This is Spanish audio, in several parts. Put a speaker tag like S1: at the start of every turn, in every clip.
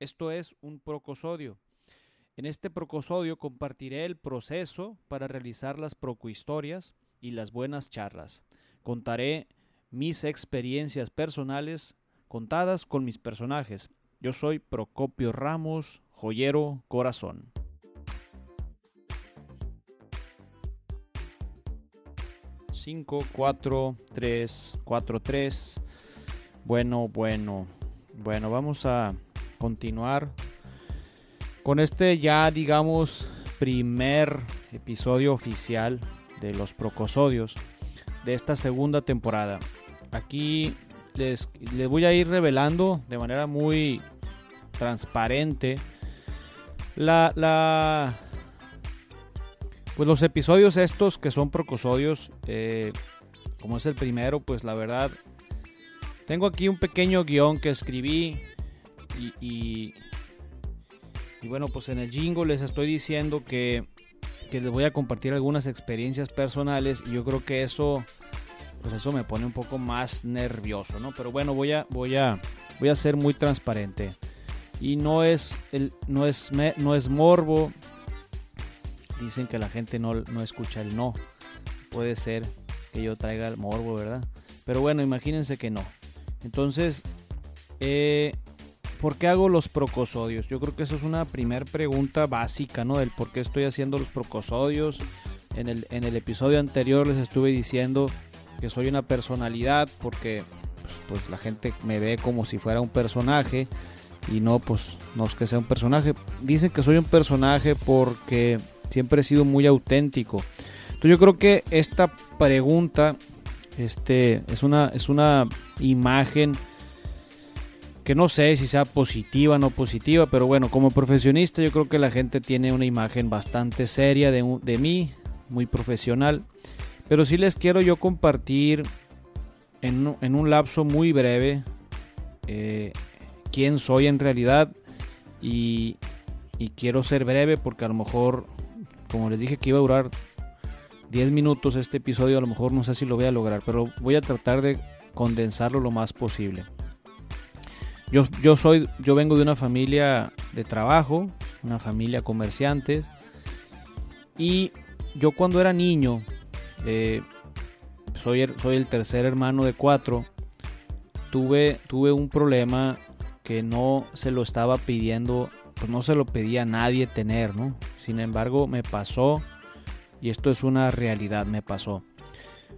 S1: Esto es un procosodio. En este procosodio compartiré el proceso para realizar las procohistorias y las buenas charlas. Contaré mis experiencias personales contadas con mis personajes. Yo soy Procopio Ramos, joyero corazón. Cinco, cuatro, tres, cuatro, tres. Bueno, bueno. Bueno, vamos a continuar con este ya, digamos, primer episodio oficial de los Procosodios de esta segunda temporada. Aquí les, les voy a ir revelando de manera muy transparente la, la pues los episodios estos que son procosodios eh, como es el primero pues la verdad tengo aquí un pequeño guion que escribí y, y, bueno, pues en el jingle les estoy diciendo que, que, les voy a compartir algunas experiencias personales y yo creo que eso, pues eso me pone un poco más nervioso, ¿no? Pero bueno, voy a, voy a, voy a ser muy transparente. Y no es, el, no es, no es morbo. Dicen que la gente no, no escucha el no. Puede ser que yo traiga el morbo, ¿verdad? Pero bueno, imagínense que no. Entonces, eh, ¿Por qué hago los procosodios? Yo creo que eso es una primera pregunta básica, ¿no? Del por qué estoy haciendo los procosodios. En el, en el episodio anterior les estuve diciendo que soy una personalidad porque pues, pues, la gente me ve como si fuera un personaje y no, pues no es que sea un personaje. Dicen que soy un personaje porque siempre he sido muy auténtico. Entonces yo creo que esta pregunta este, es, una, es una imagen que no sé si sea positiva o no positiva, pero bueno, como profesionista yo creo que la gente tiene una imagen bastante seria de, de mí, muy profesional, pero sí les quiero yo compartir en, en un lapso muy breve eh, quién soy en realidad y, y quiero ser breve porque a lo mejor, como les dije que iba a durar 10 minutos este episodio, a lo mejor no sé si lo voy a lograr, pero voy a tratar de condensarlo lo más posible. Yo, yo, soy, yo vengo de una familia de trabajo, una familia comerciantes. Y yo cuando era niño, eh, soy, el, soy el tercer hermano de cuatro, tuve, tuve un problema que no se lo estaba pidiendo, pues no se lo pedía a nadie tener, ¿no? Sin embargo, me pasó, y esto es una realidad, me pasó.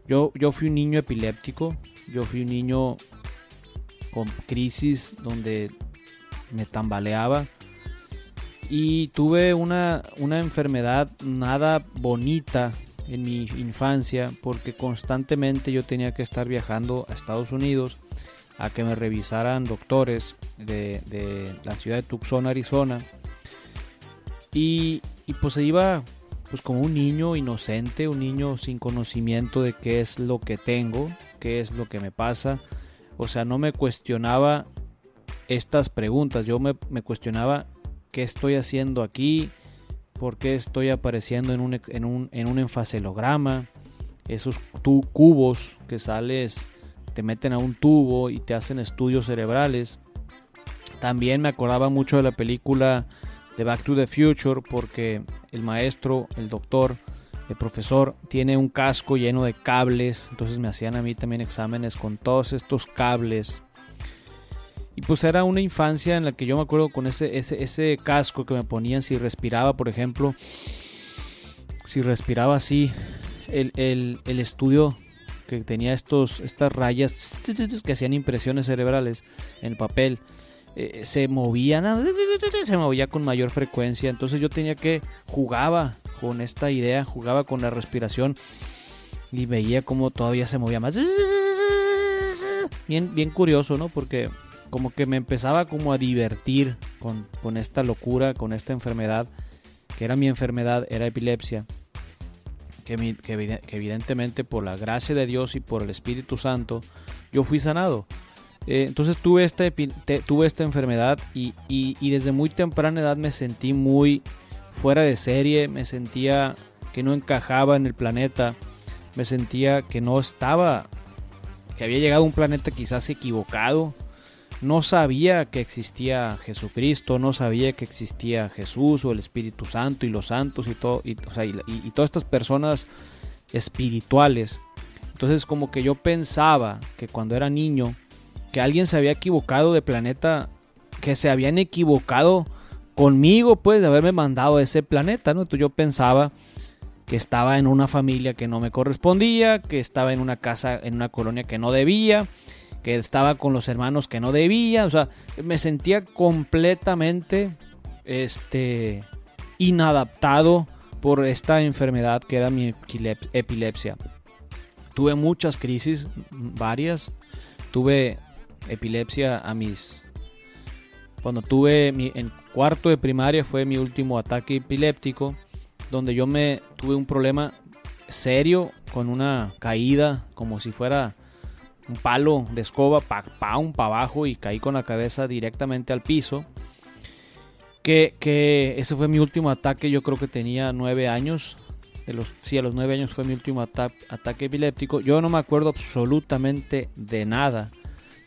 S1: Yo, yo fui un niño epiléptico, yo fui un niño con crisis donde me tambaleaba y tuve una, una enfermedad nada bonita en mi infancia porque constantemente yo tenía que estar viajando a Estados Unidos a que me revisaran doctores de, la ciudad de Tucson, Arizona. Y, y pues se iba pues como un niño inocente, un niño sin conocimiento de qué es lo que tengo, qué es lo que me pasa o sea, no me cuestionaba estas preguntas, yo me, cuestionaba qué estoy haciendo aquí, por qué estoy apareciendo en un, en un, en un enfacelograma, esos cubos que sales, te meten a un tubo y te hacen estudios cerebrales. También me acordaba mucho de la película de Back to the Future porque el maestro, el doctor, el profesor tiene un casco lleno de cables, entonces me hacían a mí también exámenes con todos estos cables. Y pues era una infancia en la que yo me acuerdo con ese, ese, casco que me ponían si respiraba, por ejemplo, si respiraba así, el, estudio que tenía estos, estas rayas que hacían impresiones cerebrales en papel. Eh, se movían, se movía con mayor frecuencia. Entonces yo tenía que jugaba con esta idea, jugaba con la respiración y veía cómo todavía se movía más. Bien, bien curioso, ¿no? Porque como que me empezaba como a divertir con, esta locura, con esta enfermedad, que era mi enfermedad, era epilepsia. Que, que, evidentemente por la gracia de Dios y por el Espíritu Santo, yo fui sanado. Eh, entonces tuve esta, tuve esta enfermedad y, y, desde muy temprana edad me sentí muy fuera de serie, me sentía que no encajaba en el planeta, me sentía que no estaba, que había llegado a un planeta quizás equivocado, no sabía que existía Jesucristo, no sabía que existía Jesús o el Espíritu Santo y los santos y todo, y, y todas estas personas espirituales. Entonces como que yo pensaba que cuando era niño, que alguien se había equivocado de planeta, que se habían equivocado conmigo, pues, de haberme mandado a ese planeta, ¿no? Entonces yo pensaba que estaba en una familia que no me correspondía, que estaba en una casa, en una colonia que no debía, que estaba con los hermanos que no debía, o sea, me sentía completamente este inadaptado por esta enfermedad que era mi epilepsia. Tuve muchas crisis, varias. Tuve epilepsia a mis cuando tuve mi en cuarto de primaria fue mi último ataque epiléptico donde yo me tuve un problema serio con una caída como si fuera un palo de escoba, pa, pa, un pa abajo y caí con la cabeza directamente al piso. Que, que, ese fue mi último ataque, yo creo que tenía nueve años. De los, sí, a los nueve años fue mi último ataque epiléptico. Yo no me acuerdo absolutamente de nada.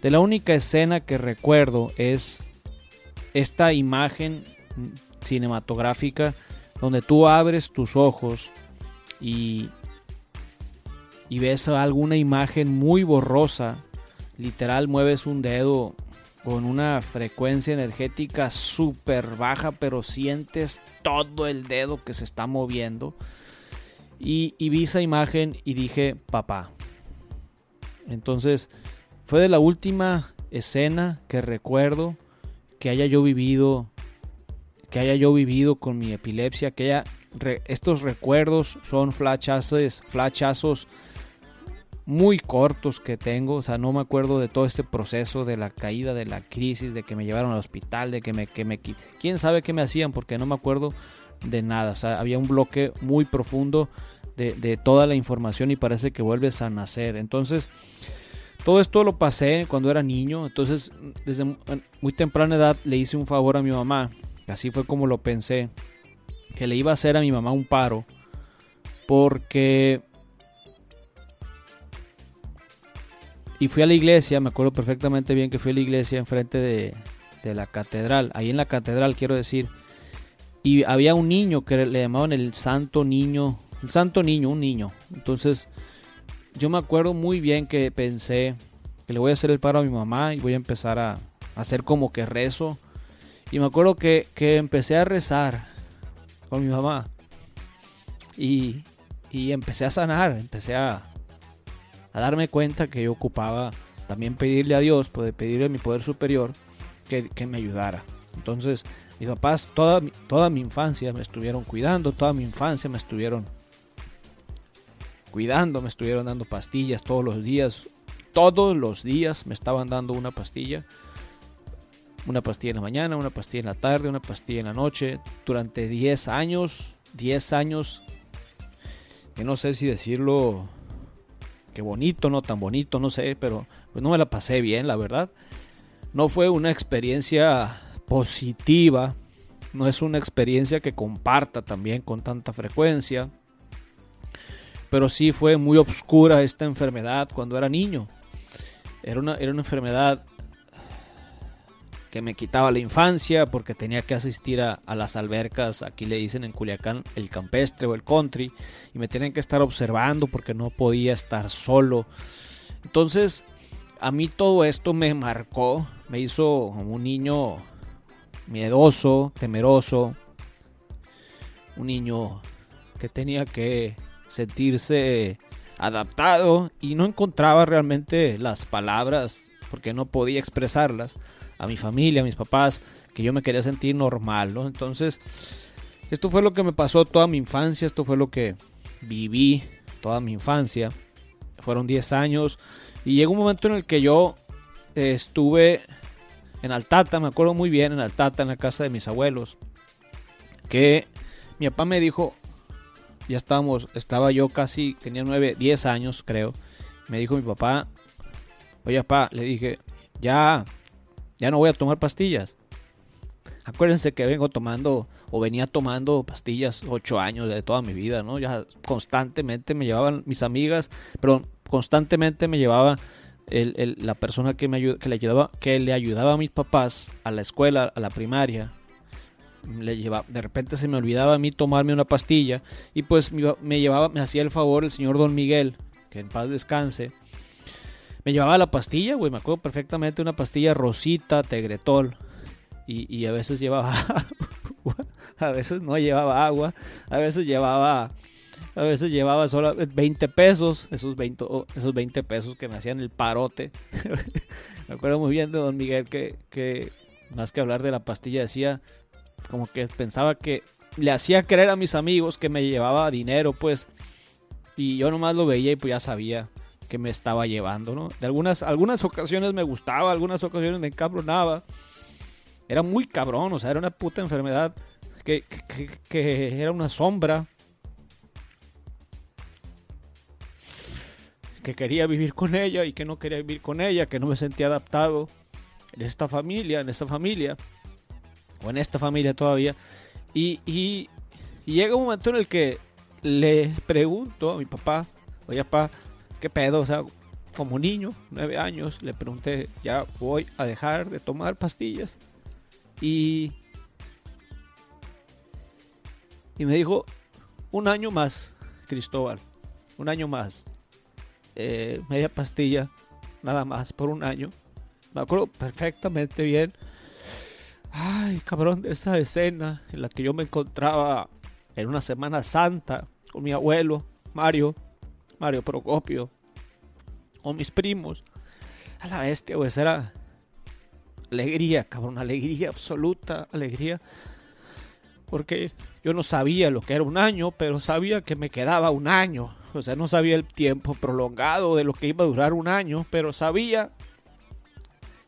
S1: De la única escena que recuerdo es esta imagen cinematográfica donde tú abres tus ojos y, y ves alguna imagen muy borrosa, literal mueves un dedo con una frecuencia energética súper baja, pero sientes todo el dedo que se está moviendo. Y, y, vi esa imagen y dije, papá. Entonces, fue de la última escena que recuerdo que haya yo vivido que haya yo vivido con mi epilepsia, que haya estos recuerdos son flashazos, flashazos muy cortos que tengo, o sea, no me acuerdo de todo este proceso de la caída, de la crisis, de que me llevaron al hospital, de que me, que me quién sabe qué me hacían, porque no me acuerdo de nada, o sea, había un bloque muy profundo de, de toda la información y parece que vuelves a nacer, entonces todo esto lo pasé cuando era niño, entonces desde muy temprana edad le hice un favor a mi mamá Así fue como lo pensé. Que le iba a hacer a mi mamá un paro. Porque... Y fui a la iglesia, me acuerdo perfectamente bien que fui a la iglesia enfrente de, de la catedral. Ahí en la catedral quiero decir. Y había un niño que le llamaban el santo niño. El santo niño, un niño. Entonces yo me acuerdo muy bien que pensé que le voy a hacer el paro a mi mamá y voy a empezar a hacer como que rezo y me acuerdo que, empecé a rezar con mi mamá. Y, empecé a sanar, empecé a, darme cuenta que yo ocupaba también pedirle a Dios, poder pedirle a mi poder superior que, me ayudara. Entonces, mis papás toda, toda mi infancia me estuvieron cuidando, toda mi infancia me estuvieron cuidando, me estuvieron dando pastillas todos los días. Todos los días me estaban dando una pastilla una pastilla en la mañana, una pastilla en la tarde, una pastilla en la noche, durante 10 años, 10 años, que no sé si decirlo, que bonito, no tan bonito, no sé, pero pues no me la pasé bien, la verdad. No fue una experiencia positiva, no es una experiencia que comparta también con tanta frecuencia, pero sí fue muy oscura esta enfermedad cuando era niño. Era una, era una enfermedad que me quitaba la infancia porque tenía que asistir a, las albercas, aquí le dicen en Culiacán el campestre o el country, y me tenían que estar observando porque no podía estar solo. Entonces, a mí todo esto me marcó, me hizo un niño miedoso, temeroso, un niño que tenía que sentirse adaptado y no encontraba realmente las palabras porque no podía expresarlas a mi familia, a mis papás, que yo me quería sentir normal, ¿no? Entonces, esto fue lo que me pasó toda mi infancia, esto fue lo que viví toda mi infancia. Fueron 10 años y llegó un momento en el que yo estuve en Altata, me acuerdo muy bien, en Altata, en la casa de mis abuelos, que mi papá me dijo, ya estábamos, estaba yo casi, tenía 9, 10 años creo, me dijo mi papá, oye papá, le dije, ya, ya no voy a tomar pastillas. Acuérdense que vengo tomando o venía tomando pastillas ocho años de toda mi vida, ¿no? Ya constantemente me llevaban mis amigas, pero constantemente me llevaba la persona que, me que, le ayudaba, que le ayudaba a mis papás a la escuela, a la primaria, le llevaba, de repente se me olvidaba a mí tomarme una pastilla y pues me, llevaba, me hacía el favor el señor Don Miguel, que en paz descanse. Me llevaba la pastilla, güey, me acuerdo perfectamente una pastilla rosita, tegretol. Y, y a veces llevaba a veces no llevaba agua, a veces llevaba a veces llevaba solo 20 pesos, esos 20, esos 20 pesos que me hacían el parote. me acuerdo muy bien de don Miguel que, que más que hablar de la pastilla decía como que pensaba que le hacía creer a mis amigos que me llevaba dinero, pues. Y yo nomás lo veía y pues ya sabía que me estaba llevando, ¿no? De algunas, algunas ocasiones me gustaba, algunas ocasiones me encabronaba. Era muy cabrón, o sea, era una puta enfermedad que, que era una sombra que quería vivir con ella y que no quería vivir con ella, que no me sentía adaptado en esta familia, en esta familia, o en esta familia todavía. Y, llega un momento en el que le pregunto a mi papá, oye papá, ¿qué pedo? O sea, como niño, nueve años, le pregunté, ya voy a dejar de tomar pastillas. Y, y me dijo, un año más, Cristóbal, un año más. Eh, media pastilla, nada más, por un año. Me acuerdo perfectamente bien. Ay, cabrón, de esa escena en la que yo me encontraba en una Semana Santa con mi abuelo, Mario, Mario Procopio, o mis primos. A la bestia, pues era alegría, cabrón, alegría absoluta, alegría. Porque yo no sabía lo que era un año, pero sabía que me quedaba un año. O sea, no sabía el tiempo prolongado de lo que iba a durar un año, pero sabía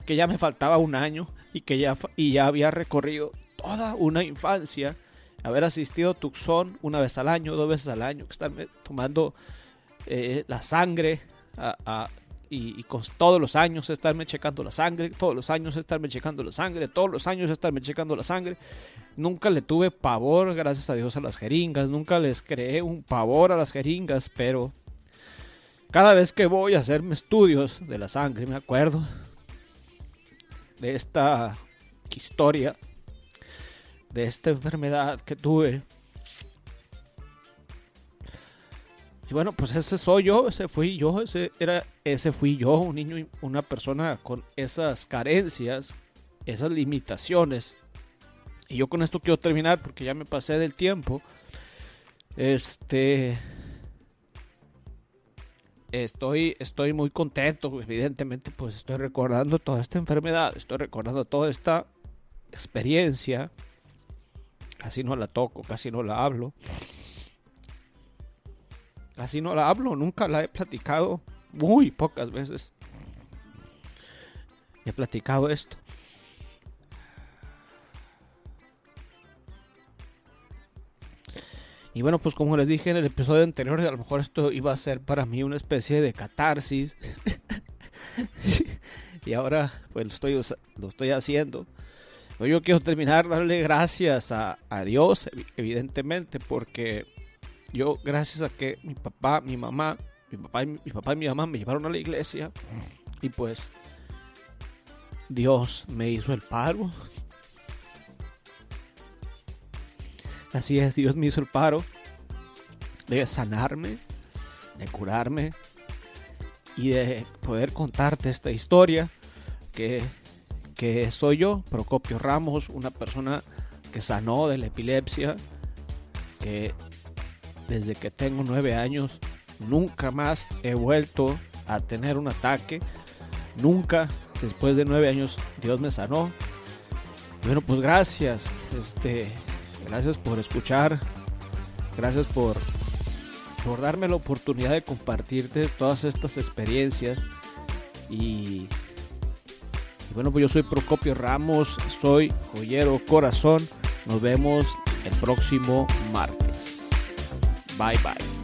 S1: que ya me faltaba un año y que ya, y ya había recorrido toda una infancia, haber asistido a Tucson una vez al año, dos veces al año, que estarme tomando eh, la sangre y, con todos los años estarme checando la sangre, todos los años estarme checando la sangre, todos los años estarme checando la sangre. Nunca le tuve pavor, gracias a Dios, a las jeringas, nunca les creé un pavor a las jeringas, pero cada vez que voy a hacerme estudios de la sangre, me acuerdo de esta historia, de esta enfermedad que tuve Y bueno, pues ese soy yo, ese fui yo, ese era, ese fui yo, un niño, una persona con esas carencias, esas limitaciones. Y yo con esto quiero terminar porque ya me pasé del tiempo. Este estoy estoy muy contento, evidentemente pues estoy recordando toda esta enfermedad, estoy recordando toda esta experiencia. Casi no la toco, casi no la hablo. Así no la hablo, nunca la he platicado, muy pocas veces. He platicado esto. Y bueno, pues como les dije en el episodio anterior, a lo mejor esto iba a ser para mí una especie de catarsis. y ahora pues lo estoy, lo estoy haciendo. yo quiero terminar darle gracias a, a Dios, evidentemente, porque yo, gracias a que mi papá, mi mamá, mi papá, y, mi papá y mi mamá me llevaron a la iglesia y pues Dios me hizo el paro. Así es, Dios me hizo el paro de sanarme, de curarme y de poder contarte esta historia que, que soy yo, Procopio Ramos, una persona que sanó de la epilepsia, que desde que tengo nueve años. Nunca más he vuelto a tener un ataque. Nunca, después de nueve años, Dios me sanó. Bueno, pues gracias. Este, gracias por escuchar. Gracias por, darme la oportunidad de compartirte todas estas experiencias. Y, y bueno, pues yo soy Procopio Ramos, soy joyero corazón. Nos vemos el próximo martes. Bye bye.